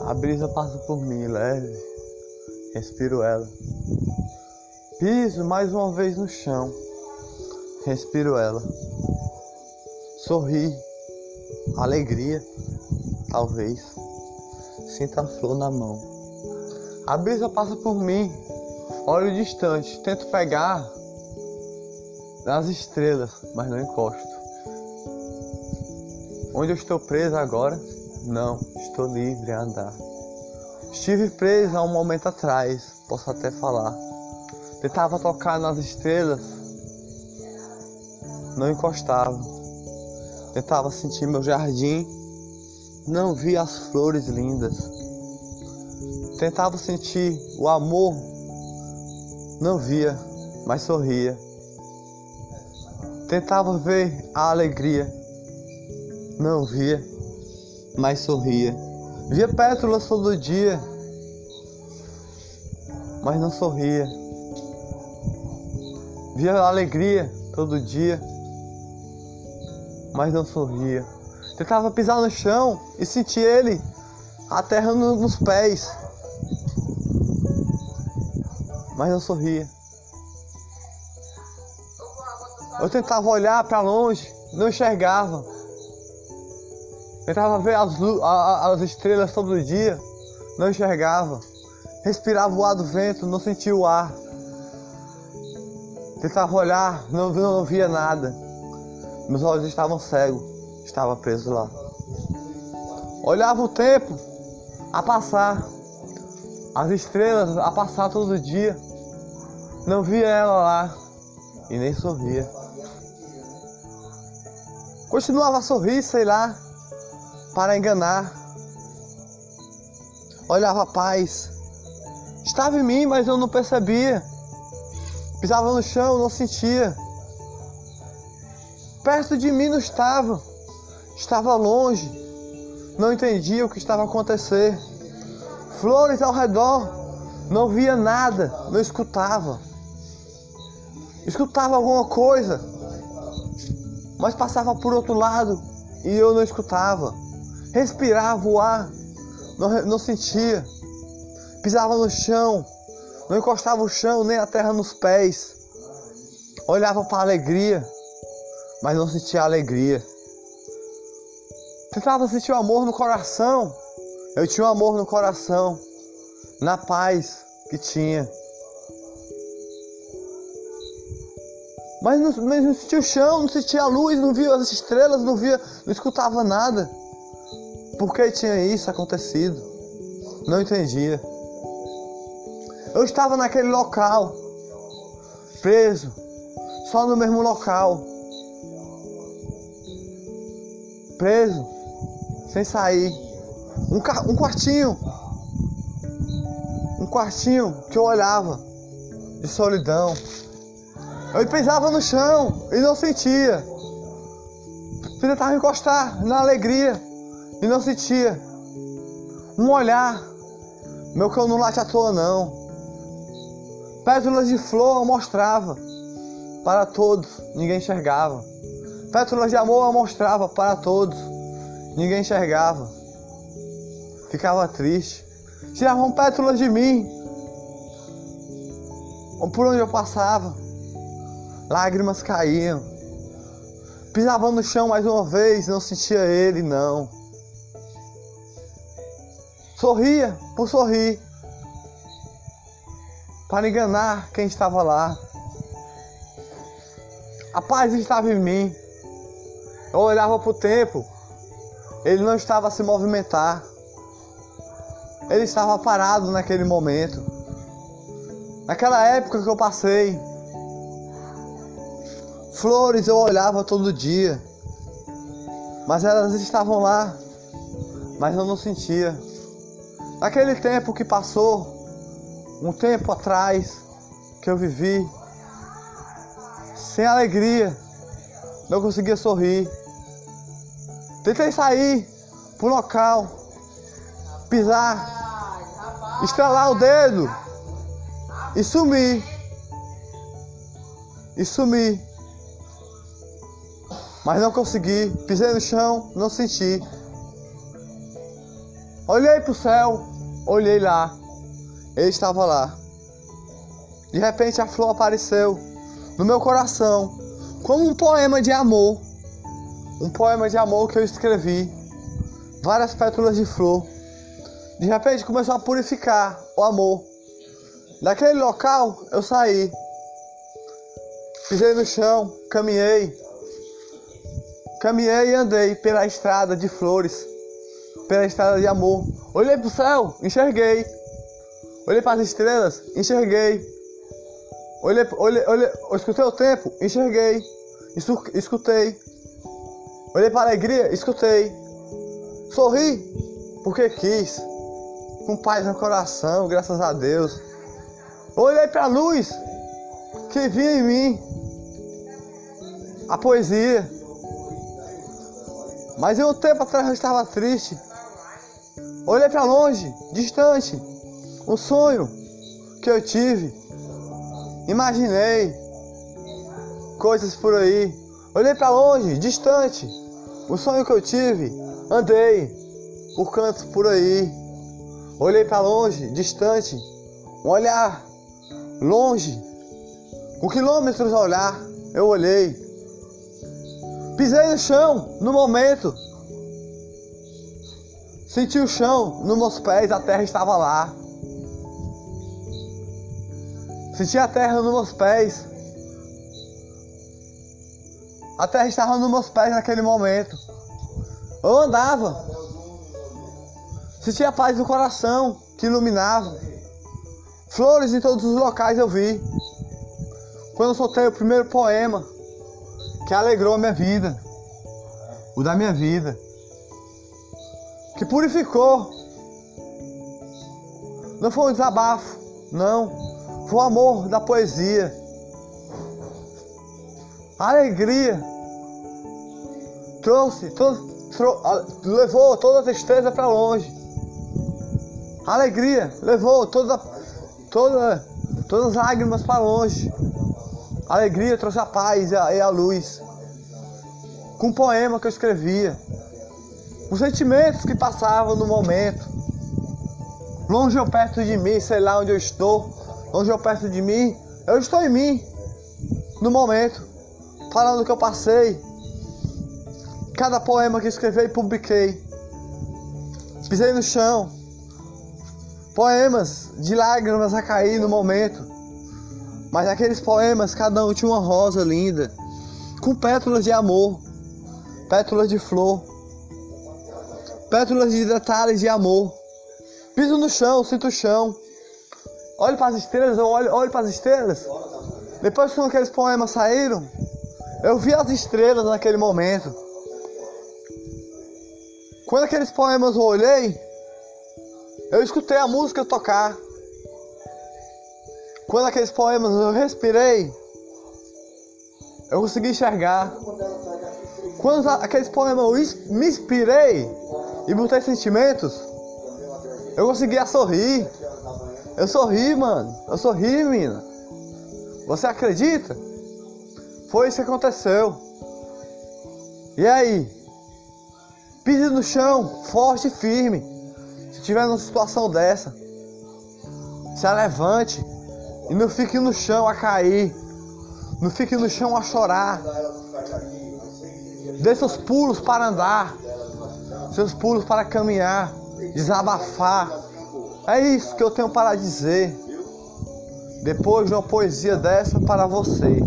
A brisa passa por mim leve, respiro ela. Piso mais uma vez no chão, respiro ela. Sorri, alegria, talvez. Sinta a flor na mão. A brisa passa por mim, olho distante, tento pegar nas estrelas, mas não encosto. Onde eu estou preso agora? Não, estou livre a andar. Estive preso há um momento atrás, posso até falar. Tentava tocar nas estrelas, não encostava. Tentava sentir meu jardim, não via as flores lindas. Tentava sentir o amor, não via, mas sorria. Tentava ver a alegria, não via, mas sorria. Via pétalas todo dia, mas não sorria. Via alegria todo dia, mas não sorria. Tentava pisar no chão e sentir ele, a terra nos pés, mas não sorria. Eu tentava olhar para longe, não enxergava. Tentava ver as, as estrelas todo dia, não enxergava. Respirava o ar do vento, não sentia o ar. Tentava olhar, não, não via nada. Meus olhos estavam cegos, estava preso lá. Olhava o tempo a passar, as estrelas a passar todo dia. Não via ela lá e nem sorria. Continuava a sorrir, sei lá, para enganar. Olhava a paz. Estava em mim, mas eu não percebia. Pisava no chão, não sentia. Perto de mim não estava. Estava longe. Não entendia o que estava a acontecer. Flores ao redor. Não via nada, não escutava. Escutava alguma coisa, mas passava por outro lado e eu não escutava. Respirava o ar, não, não sentia. Pisava no chão, não encostava o chão nem a terra nos pés. Olhava para a alegria, mas não sentia alegria. Tentava sentir o amor no coração. Eu tinha o um amor no coração, na paz que tinha. Mas não, mas não sentia o chão, não sentia a luz, não via as estrelas, não via, não escutava nada. Por que tinha isso acontecido? Não entendia. Eu estava naquele local, preso, só no mesmo local. Preso, sem sair. Um, um quartinho. Um quartinho que eu olhava de solidão. Eu pisava no chão e não sentia. Tentava encostar na alegria e não sentia. Um olhar. Meu cão não late à toa não. Pétalas de flor mostrava para todos, ninguém enxergava. Pétalas de amor mostrava para todos, ninguém enxergava. Ficava triste. Tiravam pétalas de mim. Por onde eu passava. Lágrimas caíam. Pisava no chão mais uma vez, não sentia ele, não. Sorria por sorrir. Para enganar quem estava lá. A paz estava em mim. Eu olhava para o tempo. Ele não estava a se movimentar. Ele estava parado naquele momento. Naquela época que eu passei, Flores eu olhava todo dia, mas elas estavam lá, mas eu não sentia. Naquele tempo que passou, um tempo atrás, que eu vivi, sem alegria, não conseguia sorrir. Tentei sair pro local, pisar, estralar o dedo e sumir. E sumir. Mas não consegui, pisei no chão, não senti. Olhei pro céu, olhei lá. Ele estava lá. De repente a flor apareceu no meu coração, como um poema de amor. Um poema de amor que eu escrevi. Várias pétalas de flor. De repente começou a purificar o amor. Daquele local eu saí. Pisei no chão, caminhei. Caminhei e andei pela estrada de flores, pela estrada de amor. Olhei para o céu, enxerguei. Olhei para as estrelas, enxerguei. Olhei, olhei, olhei, escutei o tempo, enxerguei. Escutei. Olhei para a alegria, escutei. Sorri, porque quis. Com paz no coração, graças a Deus. Olhei para a luz que vinha em mim. A poesia. Mas em um tempo atrás eu estava triste. Olhei para longe, distante. Um sonho que eu tive. Imaginei coisas por aí. Olhei para longe, distante. O sonho que eu tive. Andei por cantos por aí. Olhei para longe, distante. Um olhar longe. Com quilômetros a olhar, eu olhei. Pisei no chão no momento. Senti o chão nos meus pés, a terra estava lá. Senti a terra nos meus pés. A terra estava nos meus pés naquele momento. Eu andava. Senti a paz do coração que iluminava. Flores em todos os locais eu vi. Quando eu soltei o primeiro poema que alegrou a minha vida, o da minha vida, que purificou. Não foi um desabafo, não. Foi o amor da poesia. A alegria trouxe, todo, trou, levou toda a tristeza para longe. A alegria levou toda, toda, todas as lágrimas para longe. A alegria trouxe a paz e a, e a luz. Com um poema que eu escrevia. Os sentimentos que passavam no momento. Longe ou perto de mim, sei lá onde eu estou. Longe ou perto de mim, eu estou em mim. No momento. Falando o que eu passei. Cada poema que escrevi e publiquei. Pisei no chão. Poemas de lágrimas a cair no momento. Mas aqueles poemas, cada um tinha uma rosa linda, com pétalas de amor, pétalas de flor, pétalas de detalhes de amor. Piso no chão, sinto o chão. Olho para as estrelas, eu olho, olho para as estrelas. Depois que aqueles poemas saíram, eu vi as estrelas naquele momento. Quando aqueles poemas eu olhei, eu escutei a música tocar. Quando aqueles poemas eu respirei, eu consegui enxergar. Quando aqueles poemas eu me inspirei e botei sentimentos, eu conseguia sorrir. Eu sorri, mano. Eu sorri, menina. Você acredita? Foi isso que aconteceu. E aí? Pise no chão, forte e firme. Se tiver numa situação dessa, se levante. E não fique no chão a cair. Não fique no chão a chorar. Dê seus pulos para andar. Seus pulos para caminhar. Desabafar. É isso que eu tenho para dizer. Depois de uma poesia dessa para você.